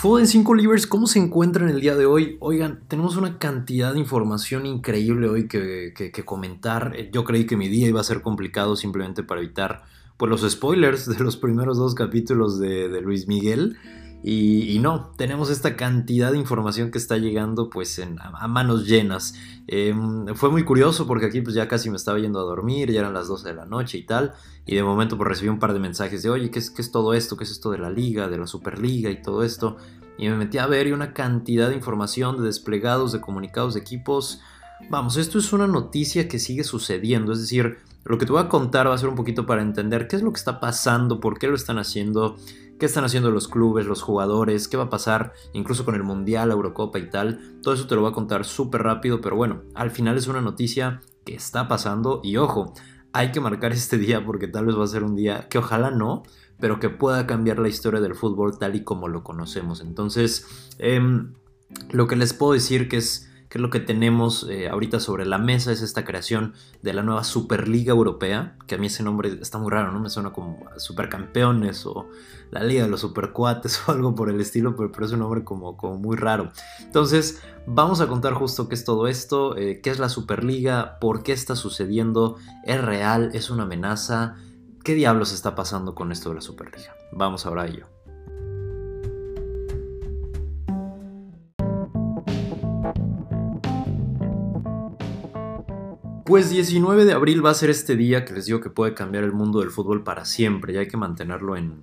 Fútbol en 5 Livers, ¿cómo se encuentran el día de hoy? Oigan, tenemos una cantidad de información increíble hoy que, comentar. Yo creí que mi día iba a ser complicado simplemente para evitar pues, los spoilers de los primeros dos capítulos de Luis Miguel. Y, no, tenemos esta cantidad de información que está llegando pues a, manos llenas. Em, fue muy curioso porque aquí pues ya casi me estaba yendo a dormir, ya eran las 12 de la noche y tal. Y de momento pues recibí un par de mensajes de, oye, ¿qué es, qué es todo esto? ¿Qué es esto de la liga, de la Superliga y todo esto? Y me metí a ver y una cantidad de información, de desplegados, de comunicados de equipos. Vamos, esto es una noticia que sigue sucediendo, es decir, lo que te voy a contar va a ser un poquito para entender qué es lo que está pasando, por qué lo están haciendo, qué están haciendo los clubes, los jugadores, qué va a pasar incluso con el Mundial, la Eurocopa y tal. Todo eso te lo voy a contar súper rápido, pero bueno, al final es una noticia que está pasando y ojo, hay que marcar este día porque tal vez va a ser un día que ojalá no, pero que pueda cambiar la historia del fútbol tal y como lo conocemos. Entonces, em, lo que les puedo decir que es que es lo que tenemos eh, ahorita sobre la mesa, es esta creación de la nueva Superliga Europea, que a mí ese nombre está muy raro, ¿no? Me suena como Supercampeones o la Liga de los Supercuates o algo por el estilo, pero, es un nombre como, como, muy raro. Entonces, vamos a contar justo qué es todo esto, eh, qué es la Superliga, por qué está sucediendo, es real, es una amenaza, qué diablos está pasando con esto de la Superliga. Vamos ahora a ello. Pues 19 de abril va a ser este día que les digo que puede cambiar el mundo del fútbol para siempre y hay que mantenerlo en,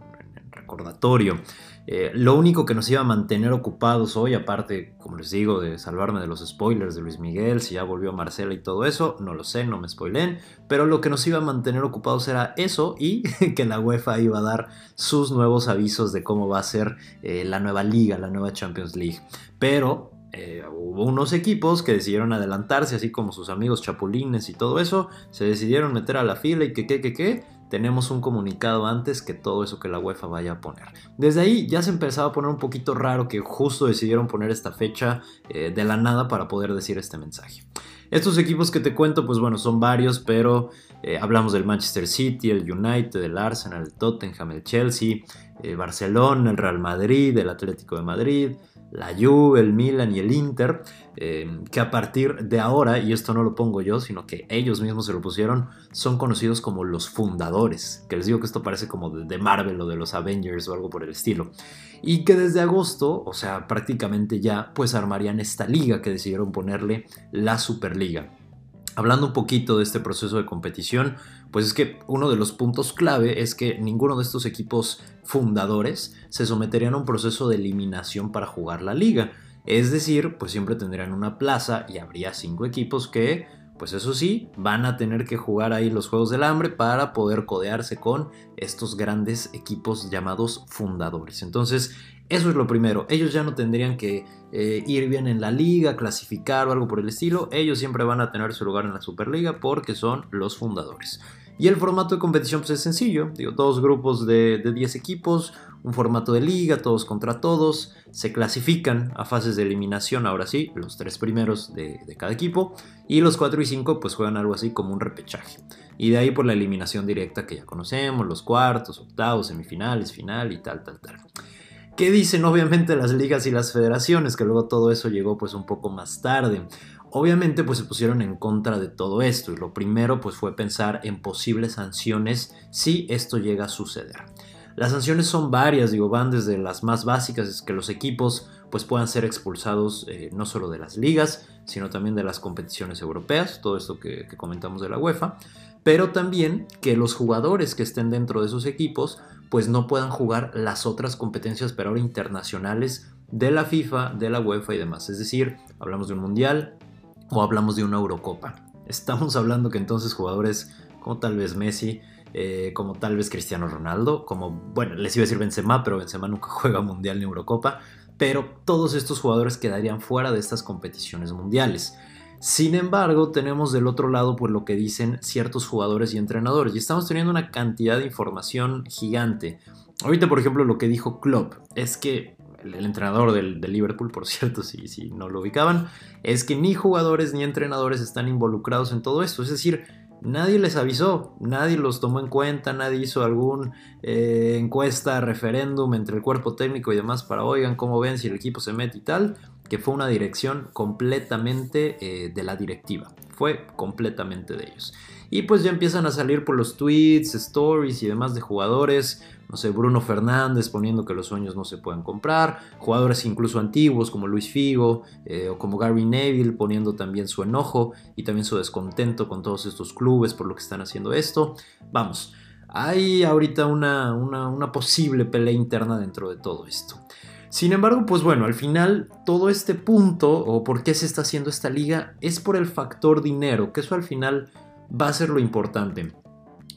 recordatorio. Eh, lo único que nos iba a mantener ocupados hoy, aparte, como les digo, de salvarme de los spoilers de Luis Miguel, si ya volvió Marcela y todo eso, no lo sé, no me spoilen, pero lo que nos iba a mantener ocupados era eso y que la UEFA iba a dar sus nuevos avisos de cómo va a ser eh, la nueva liga, la nueva Champions League. Pero eh, hubo unos equipos que decidieron adelantarse, así como sus amigos chapulines y todo eso, se decidieron meter a la fila y que, que, que, que, tenemos un comunicado antes que todo eso que la UEFA vaya a poner. Desde ahí ya se empezaba a poner un poquito raro que justo decidieron poner esta fecha eh, de la nada para poder decir este mensaje. Estos equipos que te cuento, pues bueno, son varios, pero eh, hablamos del Manchester City, el United, el Arsenal, el Tottenham, el Chelsea, Barcelona, el Real Madrid, el Atlético de Madrid, la Juve, el Milan y el Inter, em, que a partir de ahora, y esto no lo pongo yo, sino que ellos mismos se lo pusieron, son conocidos como los fundadores, que les digo que esto parece como de Marvel o de los Avengers o algo por el estilo, y que desde agosto, o sea, prácticamente ya, pues armarían esta liga que decidieron ponerle la Superliga. Hablando un poquito de este proceso de competición, pues es que uno de los puntos clave es que ninguno de estos equipos fundadores se someterían a un proceso de eliminación para jugar la liga. Es decir, pues siempre tendrían una plaza y habría cinco equipos que, pues eso sí, van a tener que jugar ahí los Juegos del Hambre para poder codearse con estos grandes equipos llamados fundadores. Entonces, eso es lo primero. Ellos ya no tendrían que eh, ir bien en la liga, clasificar o algo por el estilo. Ellos siempre van a tener su lugar en la Superliga porque son los fundadores. Y el formato de competición pues, es sencillo. Digo, dos grupos de, 10 equipos, un formato de liga, todos contra todos. Se clasifican a fases de eliminación, ahora sí, los tres primeros de, de cada equipo. Y los 4 y 5 pues juegan algo así como un repechaje. Y de ahí por la eliminación directa que ya conocemos, los cuartos, octavos, semifinales, final y tal, tal, tal. ¿Qué dicen obviamente las ligas y las federaciones? Que luego todo eso llegó pues un poco más tarde. Obviamente pues se pusieron en contra de todo esto y lo primero pues fue pensar en posibles sanciones si esto llega a suceder. Las sanciones son varias, digo, van desde las más básicas, es que los equipos pues puedan ser expulsados eh, no solo de las ligas, sino también de las competiciones europeas, todo esto que comentamos de la UEFA, pero también que los jugadores que estén dentro de esos equipos pues no puedan jugar las otras competencias, pero ahora internacionales de la FIFA, de la UEFA y demás. Es decir, hablamos de un mundial o hablamos de una Eurocopa. Estamos hablando que entonces jugadores como tal vez Messi, eh, como tal vez Cristiano Ronaldo, como, bueno, les iba a decir Benzema, pero Benzema nunca juega mundial ni Eurocopa, pero todos estos jugadores quedarían fuera de estas competiciones mundiales. Sin embargo, tenemos del otro lado pues lo que dicen ciertos jugadores y entrenadores y estamos teniendo una cantidad de información gigante. Ahorita, por ejemplo, lo que dijo Klopp es que el, entrenador del, Liverpool, por cierto, si, no lo ubicaban, es que ni jugadores ni entrenadores están involucrados en todo esto. Es decir, nadie les avisó, nadie los tomó en cuenta, nadie hizo algún eh, encuesta, referéndum entre el cuerpo técnico y demás para, oigan, cómo ven si el equipo se mete y tal, que fue una dirección completamente eh, de la directiva, fue completamente de ellos. Y pues ya empiezan a salir por los tweets, stories y demás de jugadores, no sé, Bruno Fernández poniendo que los sueños no se pueden comprar, jugadores incluso antiguos como Luis Figo eh, o como Gary Neville poniendo también su enojo y también su descontento con todos estos clubes por lo que están haciendo esto. Vamos, hay ahorita una, una posible pelea interna dentro de todo esto. Sin embargo, pues bueno, al final todo este punto o por qué se está haciendo esta liga es por el factor dinero, que eso al final va a ser lo importante.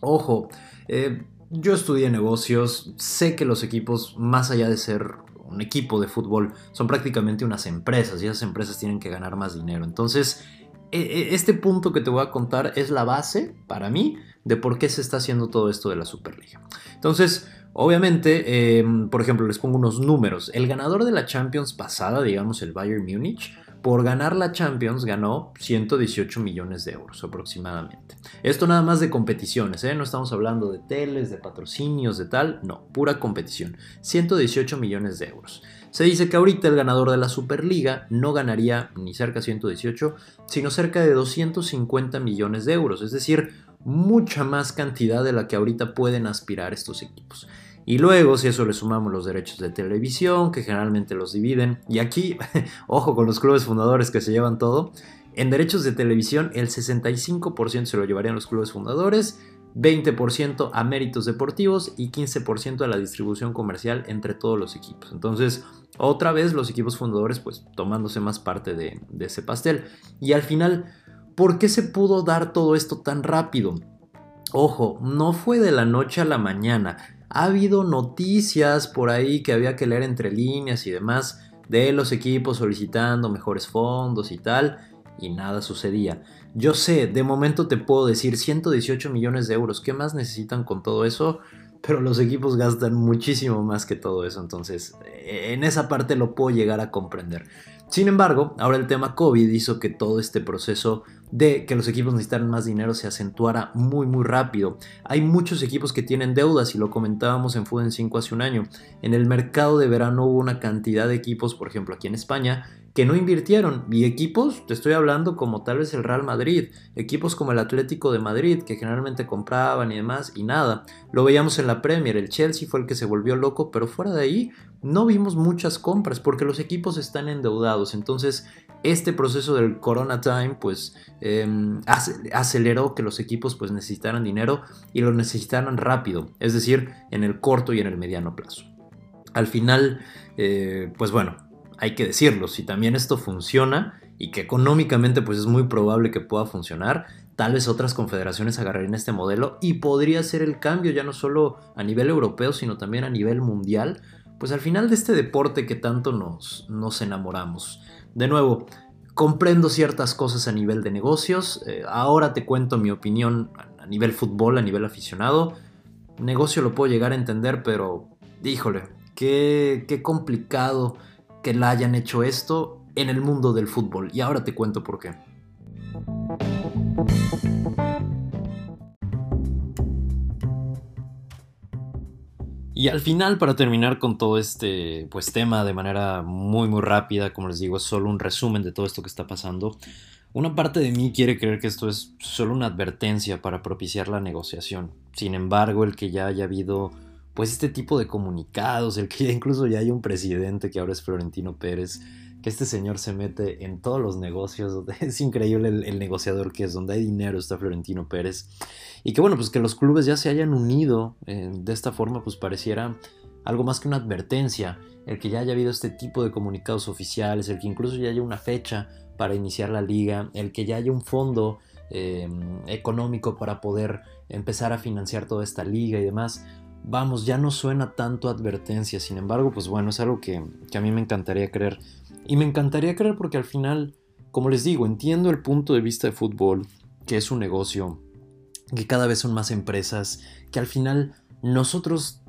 Ojo, eh, yo estudié negocios, sé que los equipos, más allá de ser un equipo de fútbol, son prácticamente unas empresas y esas empresas tienen que ganar más dinero. Entonces, e, e, este punto que te voy a contar es la base, para mí, de por qué se está haciendo todo esto de la Superliga. Entonces, obviamente, em, por ejemplo, les pongo unos números. El ganador de la Champions pasada, digamos el Bayern Múnich, por ganar la Champions ganó 118 millones de euros aproximadamente. Esto nada más de competiciones, ¿eh? no estamos hablando de teles, de patrocinios, de tal, no, pura competición. 118 millones de euros. Se dice que ahorita el ganador de la Superliga no ganaría ni cerca de 118, sino cerca de 250 millones de euros, es decir, mucha más cantidad de la que ahorita pueden aspirar estos equipos. Y luego, si eso le sumamos los derechos de televisión, que generalmente los dividen, y aquí, ojo con los clubes fundadores que se llevan todo, en derechos de televisión el 65% se lo llevarían los clubes fundadores, 20% a méritos deportivos y 15% a la distribución comercial entre todos los equipos. Entonces, otra vez los equipos fundadores pues tomándose más parte de, de ese pastel. Y al final, ¿por qué se pudo dar todo esto tan rápido? Ojo, no fue de la noche a la mañana ha habido noticias por ahí que había que leer entre líneas y demás de los equipos solicitando mejores fondos y tal, y nada sucedía. Yo sé, de momento te puedo decir 118 millones de euros, ¿qué más necesitan con todo eso? Pero los equipos gastan muchísimo más que todo eso, entonces en esa parte lo puedo llegar a comprender. Sin embargo, ahora el tema COVID hizo que todo este proceso de que los equipos necesitaran más dinero se acentuara muy muy rápido. Hay muchos equipos que tienen deudas y lo comentábamos en Food 5 hace un año. En el mercado de verano hubo una cantidad de equipos, por ejemplo aquí en España, que no invirtieron. Y equipos, te estoy hablando como tal vez el Real Madrid, equipos como el Atlético de Madrid, que generalmente compraban y demás, y nada. Lo veíamos en la Premier, el Chelsea fue el que se volvió loco, pero fuera de ahí no vimos muchas compras porque los equipos están endeudados. Entonces, este proceso del Corona Time, pues, em, aceleró que los equipos pues necesitaran dinero y lo necesitaran rápido, es decir, en el corto y en el mediano plazo. Al final, eh, pues bueno, hay que decirlo, si también esto funciona y que económicamente pues es muy probable que pueda funcionar, tal vez otras confederaciones agarrarían este modelo y podría ser el cambio ya no solo a nivel europeo, sino también a nivel mundial, pues al final de este deporte que tanto nos, nos enamoramos. De nuevo, comprendo ciertas cosas a nivel de negocios, eh, ahora te cuento mi opinión a nivel fútbol, a nivel aficionado, negocio lo puedo llegar a entender, pero híjole, qué, qué complicado que la hayan hecho esto en el mundo del fútbol. Y ahora te cuento por qué. Y al final, para terminar con todo este pues, tema de manera muy muy rápida, como les digo, es solo un resumen de todo esto que está pasando. Una parte de mí quiere creer que esto es solo una advertencia para propiciar la negociación. Sin embargo, el que ya haya habido pues este tipo de comunicados, el que incluso ya hay un presidente que ahora es Florentino Pérez, que este señor se mete en todos los negocios, es increíble el, negociador que es, donde hay dinero está Florentino Pérez, y que bueno, pues que los clubes ya se hayan unido eh, de esta forma, pues pareciera algo más que una advertencia, el que ya haya habido este tipo de comunicados oficiales, el que incluso ya haya una fecha para iniciar la liga, el que ya haya un fondo eh, económico para poder empezar a financiar toda esta liga y demás, vamos, ya no suena tanto advertencia. Sin embargo, pues bueno, es algo que, a mí me encantaría creer. Y me encantaría creer porque al final, como les digo, entiendo el punto de vista de fútbol, que es un negocio, que cada vez son más empresas, que al final nosotros,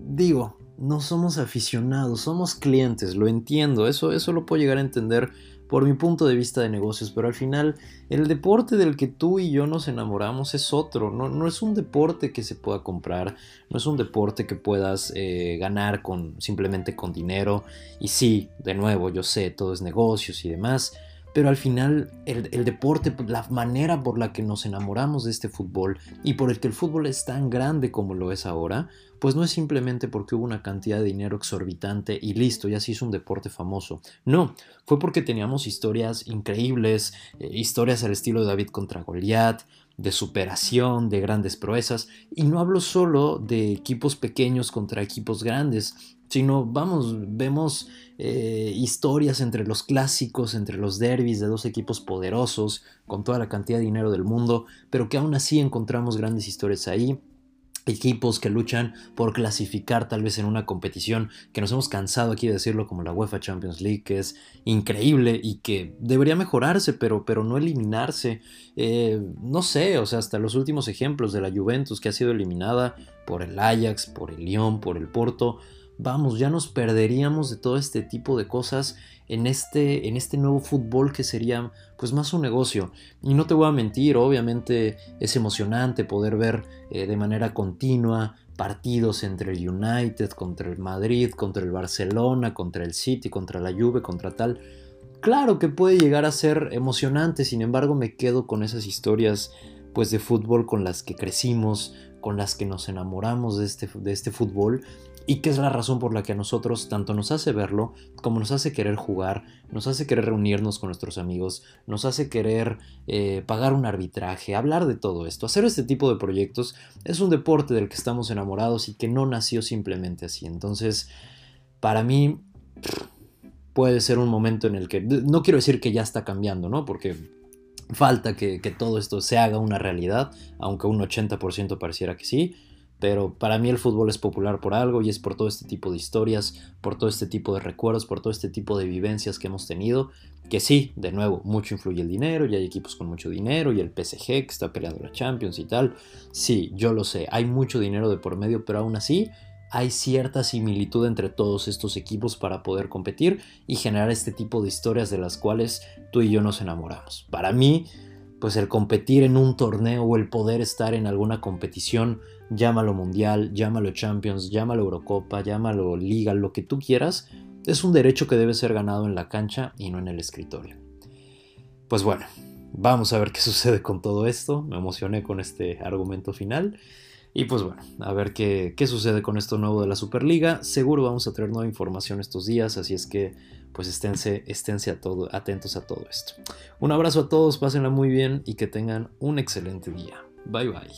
digo, no somos aficionados, somos clientes, lo entiendo, eso, eso lo puedo llegar a entender por mi punto de vista de negocios, pero al final el deporte del que tú y yo nos enamoramos es otro, no, no es un deporte que se pueda comprar, no es un deporte que puedas eh, ganar con, simplemente con dinero, y sí, de nuevo, yo sé, todo es negocios y demás, pero al final el, deporte, pues, la manera por la que nos enamoramos de este fútbol y por el que el fútbol es tan grande como lo es ahora, pues no es simplemente porque hubo una cantidad de dinero exorbitante y listo, ya se hizo un deporte famoso. No, fue porque teníamos historias increíbles, eh, historias al estilo de David contra Goliat, de superación, de grandes proezas, y no hablo solo de equipos pequeños contra equipos grandes, sino vamos, vemos eh, historias entre los clásicos, entre los derbis de dos equipos poderosos, con toda la cantidad de dinero del mundo, pero que aún así encontramos grandes historias ahí, equipos que luchan por clasificar tal vez en una competición que nos hemos cansado aquí de decirlo como la UEFA Champions League, que es increíble y que debería mejorarse, pero, pero no eliminarse. Eh, no sé, o sea, hasta los últimos ejemplos de la Juventus que ha sido eliminada por el Ajax, por el Lyon, por el Porto vamos, ya nos perderíamos de todo este tipo de cosas en este, en este nuevo fútbol que sería pues más un negocio. Y no te voy a mentir, obviamente es emocionante poder ver eh, de manera continua partidos entre el United, contra el Madrid, contra el Barcelona, contra el City, contra la Juve, contra tal. Claro que puede llegar a ser emocionante, sin embargo me quedo con esas historias pues de fútbol con las que crecimos, con las que nos enamoramos de este, de este fútbol y que es la razón por la que a nosotros tanto nos hace verlo como nos hace querer jugar, nos hace querer reunirnos con nuestros amigos, nos hace querer eh, pagar un arbitraje, hablar de todo esto. Hacer este tipo de proyectos es un deporte del que estamos enamorados y que no nació simplemente así. Entonces, para mí puede ser un momento en el que, no quiero decir que ya está cambiando, ¿no? Porque falta que, que todo esto se haga una realidad, aunque un 80% pareciera que sí pero para mí el fútbol es popular por algo y es por todo este tipo de historias, por todo este tipo de recuerdos, por todo este tipo de vivencias que hemos tenido, que sí, de nuevo, mucho influye el dinero y hay equipos con mucho dinero y el PSG que está peleando la Champions y tal, sí, yo lo sé, hay mucho dinero de por medio, pero aún así hay cierta similitud entre todos estos equipos para poder competir y generar este tipo de historias de las cuales tú y yo nos enamoramos. Para mí, pues el competir en un torneo o el poder estar en alguna competición llámalo mundial, llámalo Champions, llámalo Eurocopa, llámalo Liga, lo que tú quieras, es un derecho que debe ser ganado en la cancha y no en el escritorio. Pues bueno, vamos a ver qué sucede con todo esto. Me emocioné con este argumento final. Y pues bueno, a ver qué, qué sucede con esto nuevo de la Superliga. Seguro vamos a tener nueva información estos días, así es que pues esténse, esténse a todo, atentos a todo esto. Un abrazo a todos, pásenla muy bien y que tengan un excelente día. Bye bye.